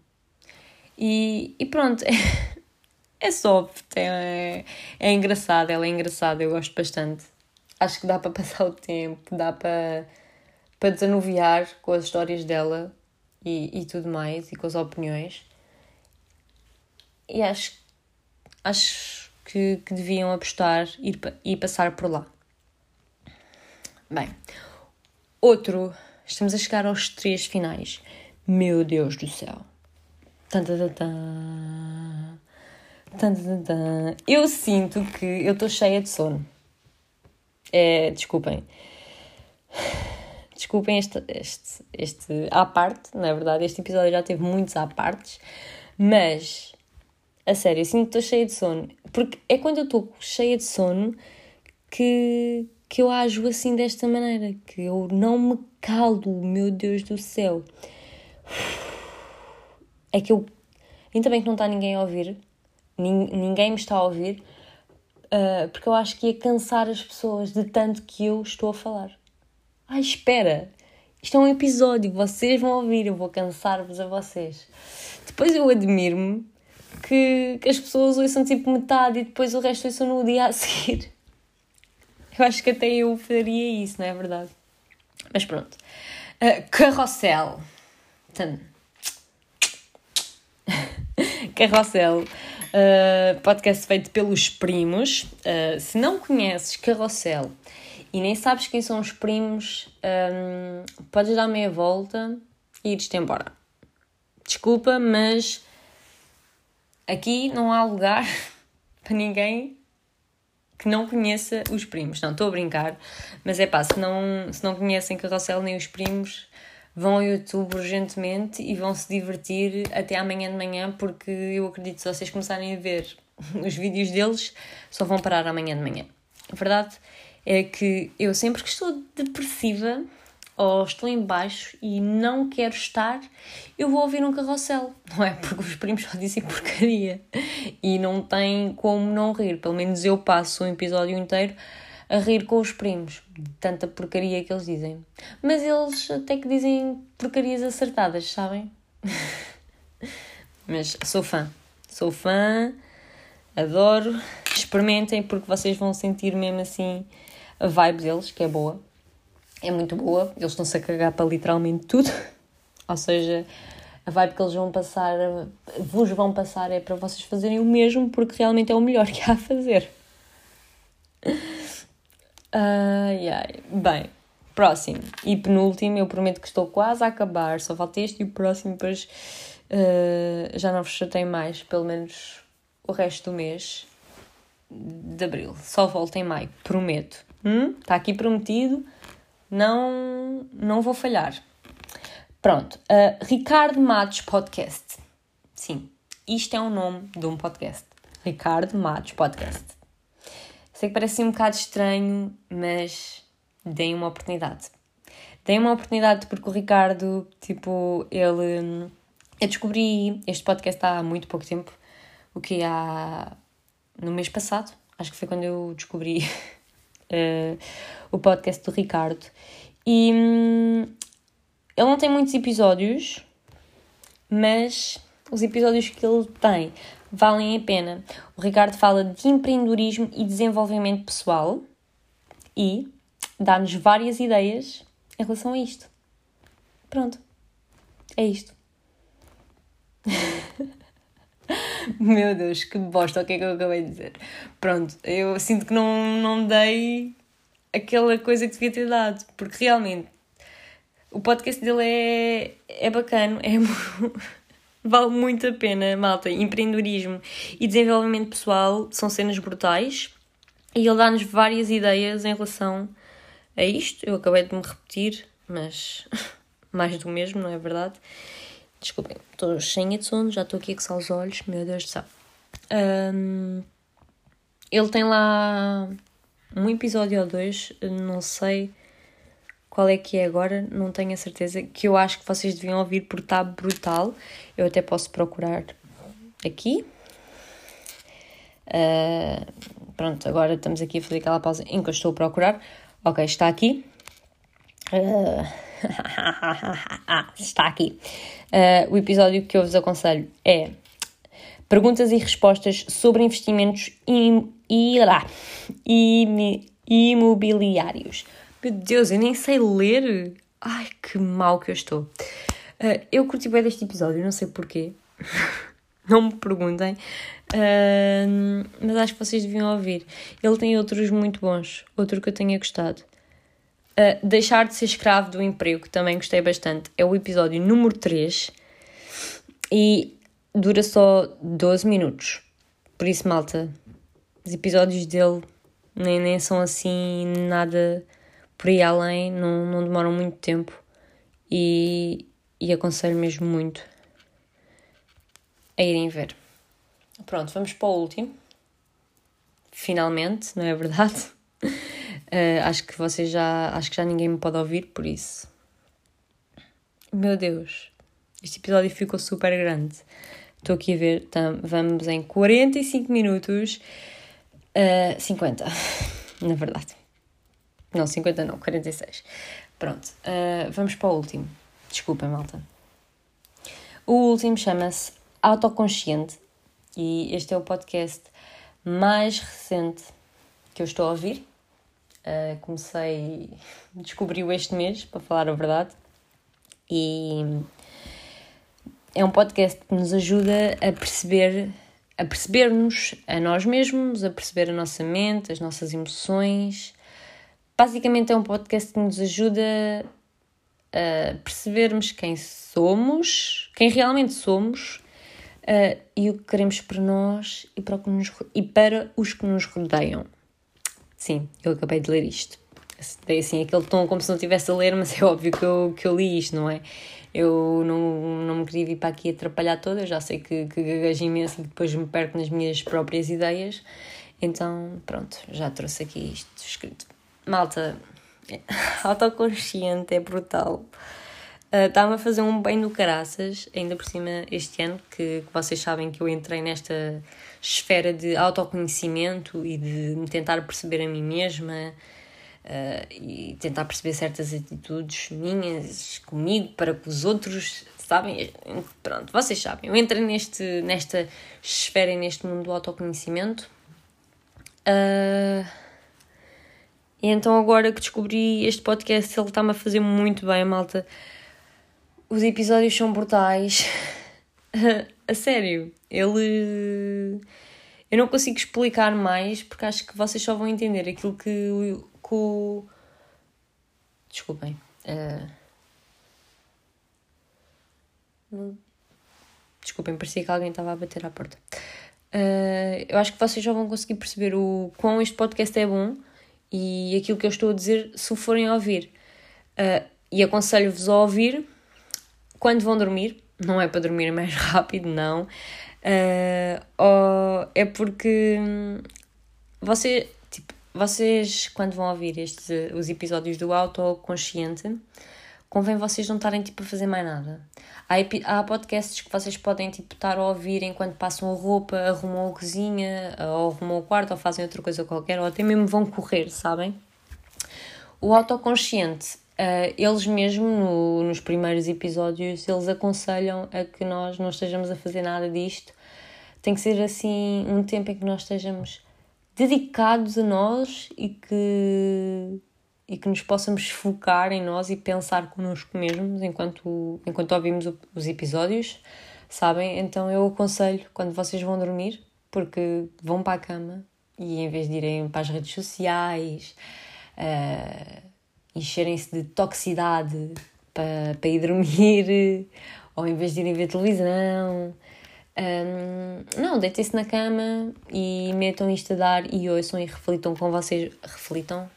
Speaker 1: E, e pronto, é, soft, é, é engraçado, ela é engraçada, eu gosto bastante. Acho que dá para passar o tempo, dá para, para desanuviar com as histórias dela e, e tudo mais, e com as opiniões. E acho, acho que, que deviam apostar e ir, passar por lá. Bem, outro, estamos a chegar aos três finais. Meu Deus do céu. Tan, tan, tan, tan. Tan, tan, Eu sinto que eu estou cheia de sono. É, desculpem. Desculpem este, este, este à parte, na verdade, este episódio já teve muitos à partes, mas a sério, eu sinto que estou cheia de sono. Porque é quando eu estou cheia de sono que, que eu ajo assim desta maneira, que eu não me calo, meu Deus do céu. É que eu. Ainda bem que não está ninguém a ouvir, ninguém me está a ouvir, uh, porque eu acho que ia cansar as pessoas de tanto que eu estou a falar. Ai, espera! Isto é um episódio, vocês vão ouvir, eu vou cansar-vos a vocês. Depois eu admiro-me que, que as pessoas ouçam tipo metade e depois o resto ouçam no dia a seguir. Eu acho que até eu faria isso, não é verdade? Mas pronto. Uh, carrossel. Carrossel. Uh, podcast feito pelos primos. Uh, se não conheces Carrossel e nem sabes quem são os primos, um, podes dar meia volta e ir-te embora. Desculpa, mas aqui não há lugar para ninguém que não conheça os primos. Não, estou a brincar, mas é pá, se não, se não conhecem Carrossel nem os primos, vão ao YouTube urgentemente e vão se divertir até amanhã de manhã, porque eu acredito que se vocês começarem a ver os vídeos deles, só vão parar amanhã de manhã. A verdade é que eu sempre que estou depressiva ou estou em baixo e não quero estar, eu vou ouvir um carrossel, não é? Porque os primos só dizem porcaria e não tem como não rir. Pelo menos eu passo um episódio inteiro a rir com os primos, de tanta porcaria que eles dizem. Mas eles até que dizem porcarias acertadas, sabem? Mas sou fã, sou fã, adoro. Experimentem porque vocês vão sentir mesmo assim a vibe deles, que é boa é muito boa, eles estão-se a cagar para literalmente tudo, ou seja, a vibe que eles vão passar, vos vão passar é para vocês fazerem o mesmo, porque realmente é o melhor que há a fazer. Ai ai, bem, próximo e penúltimo, eu prometo que estou quase a acabar, só falta este e o próximo, depois uh, já não vos chatei mais, pelo menos o resto do mês de abril. Só volto em maio, prometo. Hum? Está aqui prometido não, não vou falhar. Pronto, uh, Ricardo Matos Podcast. Sim, isto é o nome de um podcast. Ricardo Matos Podcast. Sei que parece um bocado estranho, mas deem uma oportunidade. Deem uma oportunidade porque o Ricardo, tipo, ele. Eu descobri este podcast há muito pouco tempo, o que há. no mês passado, acho que foi quando eu descobri uh, o podcast do Ricardo. E hum, ele não tem muitos episódios, mas os episódios que ele tem valem a pena. O Ricardo fala de empreendedorismo e desenvolvimento pessoal e dá-nos várias ideias em relação a isto. Pronto. É isto. Meu Deus, que bosta, o que é que eu acabei de dizer? Pronto, eu sinto que não, não dei aquela coisa que devia ter dado, porque realmente o podcast dele é, é bacana, é, vale muito a pena, malta. Empreendedorismo e desenvolvimento pessoal são cenas brutais e ele dá-nos várias ideias em relação a isto. Eu acabei de me repetir, mas mais do mesmo, não é verdade? Desculpem, estou cheia de sono, já estou aqui a coçar os olhos, meu Deus do céu. Um, ele tem lá um episódio ou dois, não sei qual é que é agora, não tenho a certeza, que eu acho que vocês deviam ouvir porque está brutal. Eu até posso procurar aqui. Uh, Pronto, agora estamos aqui a fazer aquela pausa em que eu estou a procurar. Ok, está aqui. Uh... está aqui. Uh, o episódio que eu vos aconselho é perguntas e respostas sobre investimentos im, im, imobiliários. Meu Deus, eu nem sei ler. Ai, que mal que eu estou. Uh, eu curti bem deste episódio, não sei porquê. não me perguntem. Uh, mas acho que vocês deviam ouvir. Ele tem outros muito bons. Outro que eu tenha gostado. Uh, deixar de ser escravo do emprego, que também gostei bastante. É o episódio número 3 e dura só 12 minutos. Por isso, malta, os episódios dele nem, nem são assim nada por aí além, não, não demoram muito tempo e, e aconselho mesmo muito a irem ver. Pronto, vamos para o último. Finalmente, não é verdade? Uh, acho que vocês já. Acho que já ninguém me pode ouvir, por isso. Meu Deus, este episódio ficou super grande. Estou aqui a ver, tam, vamos em 45 minutos. Uh, 50, na verdade. Não, 50 não, 46. Pronto, uh, vamos para o último. Desculpem, malta. O último chama-se Autoconsciente e este é o podcast mais recente que eu estou a ouvir. Uh, comecei, descobri-o este mês, para falar a verdade, e é um podcast que nos ajuda a perceber, a perceber-nos a nós mesmos, a perceber a nossa mente, as nossas emoções. Basicamente é um podcast que nos ajuda a percebermos quem somos, quem realmente somos uh, e o que queremos para nós e para, nos, e para os que nos rodeiam. Sim, eu acabei de ler isto. Dei assim aquele tom como se não estivesse a ler, mas é óbvio que eu, que eu li isto, não é? Eu não, não me queria vir para aqui atrapalhar toda, já sei que, que gaguejo imenso e depois me perco nas minhas próprias ideias. Então, pronto, já trouxe aqui isto escrito. Malta, autoconsciente é brutal. Uh, Está-me a fazer um bem do caraças, ainda por cima este ano, que, que, vocês sabem que eu entrei nesta esfera de autoconhecimento e de me tentar perceber a mim mesma uh, e tentar perceber certas atitudes minhas comigo para com os outros, sabem? Pronto, vocês sabem. Eu entrei neste, nesta esfera e neste mundo do autoconhecimento. Uh, e então agora que descobri este podcast, ele está-me a fazer muito bem, malta. Os episódios são brutais. a sério, ele. Eu não consigo explicar mais porque acho que vocês só vão entender aquilo que, que o. Desculpem. Uh... Desculpem, parecia que alguém estava a bater à porta. Uh, eu acho que vocês já vão conseguir perceber o quão este podcast é bom e aquilo que eu estou a dizer se o forem a ouvir. Uh, e aconselho-vos a ouvir quando vão dormir, não é para dormir mais rápido, não. Uh, é porque hum, você, tipo, vocês, quando vão ouvir estes, os episódios do autoconsciente, convém vocês não estarem tipo, a fazer mais nada. Há, há podcasts que vocês podem tipo, estar a ouvir enquanto passam a roupa, arrumam a cozinha, ou arrumam o quarto, ou fazem outra coisa qualquer, ou até mesmo vão correr, sabem? O autoconsciente Uh, eles mesmo, no, nos primeiros episódios, eles aconselham a que nós não estejamos a fazer nada disto. Tem que ser assim um tempo em que nós estejamos dedicados a nós e que, e que nos possamos focar em nós e pensar connosco mesmos enquanto, enquanto ouvimos os episódios, sabem? Então eu aconselho quando vocês vão dormir, porque vão para a cama e em vez de irem para as redes sociais. Uh, encherem-se de toxicidade para, para ir dormir, ou em vez de irem ver televisão. Um, não, deitem-se na cama e metam isto a dar e ouçam e reflitam com vocês. Reflitam?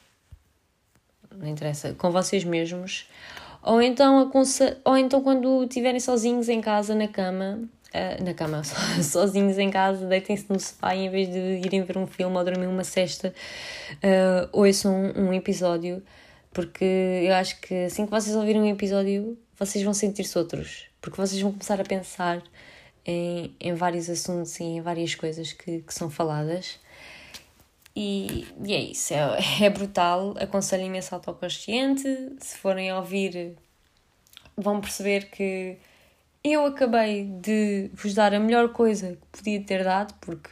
Speaker 1: Não interessa. Com vocês mesmos. Ou então, ou então quando estiverem sozinhos em casa, na cama, uh, na cama, sozinhos em casa, deitem-se no sofá e em vez de irem ver um filme ou dormir uma cesta, uh, ouçam um episódio porque eu acho que assim que vocês ouvirem um episódio, vocês vão sentir-se outros, porque vocês vão começar a pensar em, em vários assuntos e em várias coisas que, que são faladas. E, e é isso, é, é brutal. Aconselho imenso autoconsciente. Se forem ouvir, vão perceber que eu acabei de vos dar a melhor coisa que podia ter dado, porque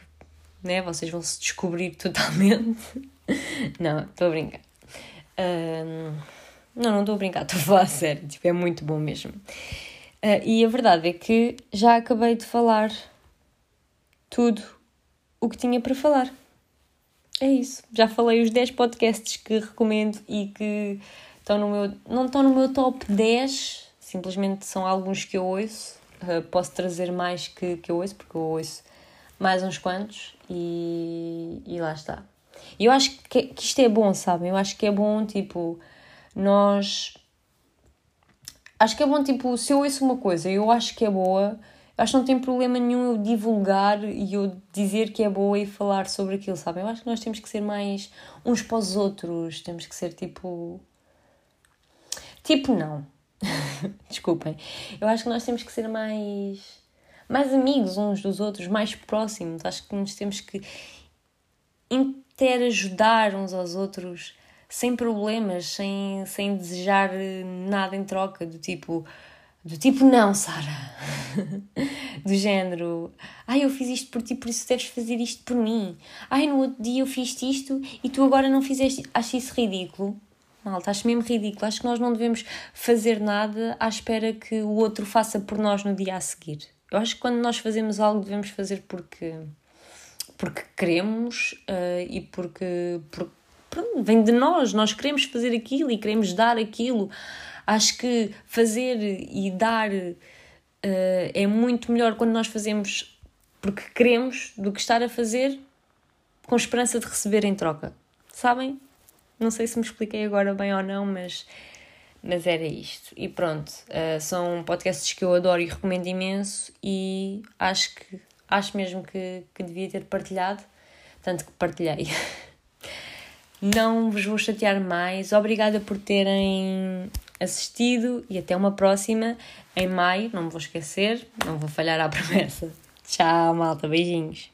Speaker 1: né, vocês vão se descobrir totalmente. não, estou a brincar. Não, não estou a brincar, estou a falar a sério. Tipo, é muito bom mesmo. Uh, e a verdade é que já acabei de falar tudo o que tinha para falar. É isso. Já falei os 10 podcasts que recomendo e que estão no meu. não estão no meu top 10, simplesmente são alguns que eu ouço. Uh, posso trazer mais que, que eu ouço, porque eu ouço mais uns quantos e, e lá está. E eu acho que, que isto é bom, sabem? Eu acho que é bom, tipo, nós. Acho que é bom, tipo, se eu ouço uma coisa eu acho que é boa, acho que não tem problema nenhum eu divulgar e eu dizer que é boa e falar sobre aquilo, sabem? Eu acho que nós temos que ser mais uns para os outros, temos que ser tipo. Tipo, não. Desculpem. Eu acho que nós temos que ser mais. mais amigos uns dos outros, mais próximos. Acho que nos temos que interajudar uns aos outros sem problemas, sem, sem desejar nada em troca, do tipo do tipo, não, Sara. Do género, ai, eu fiz isto por ti, por isso deves fazer isto por mim. Ai, no outro dia eu fiz isto e tu agora não fizeste. Acho isso ridículo. Malta, acho mesmo ridículo. Acho que nós não devemos fazer nada à espera que o outro faça por nós no dia a seguir. Eu acho que quando nós fazemos algo, devemos fazer porque, porque queremos uh, e porque, porque pronto, vem de nós. Nós queremos fazer aquilo e queremos dar aquilo Acho que fazer e dar uh, é muito melhor quando nós fazemos porque queremos do que estar a fazer com esperança de receber em troca. Sabem? Não sei se me expliquei agora bem ou não, mas, mas era isto. E pronto, uh, são podcasts que eu adoro e recomendo imenso e acho que acho mesmo que, que devia ter partilhado, tanto que partilhei. Não vos vou chatear mais. Obrigada por terem assistido e até uma próxima em maio. Não me vou esquecer, não vou falhar à promessa. Tchau, malta. Beijinhos.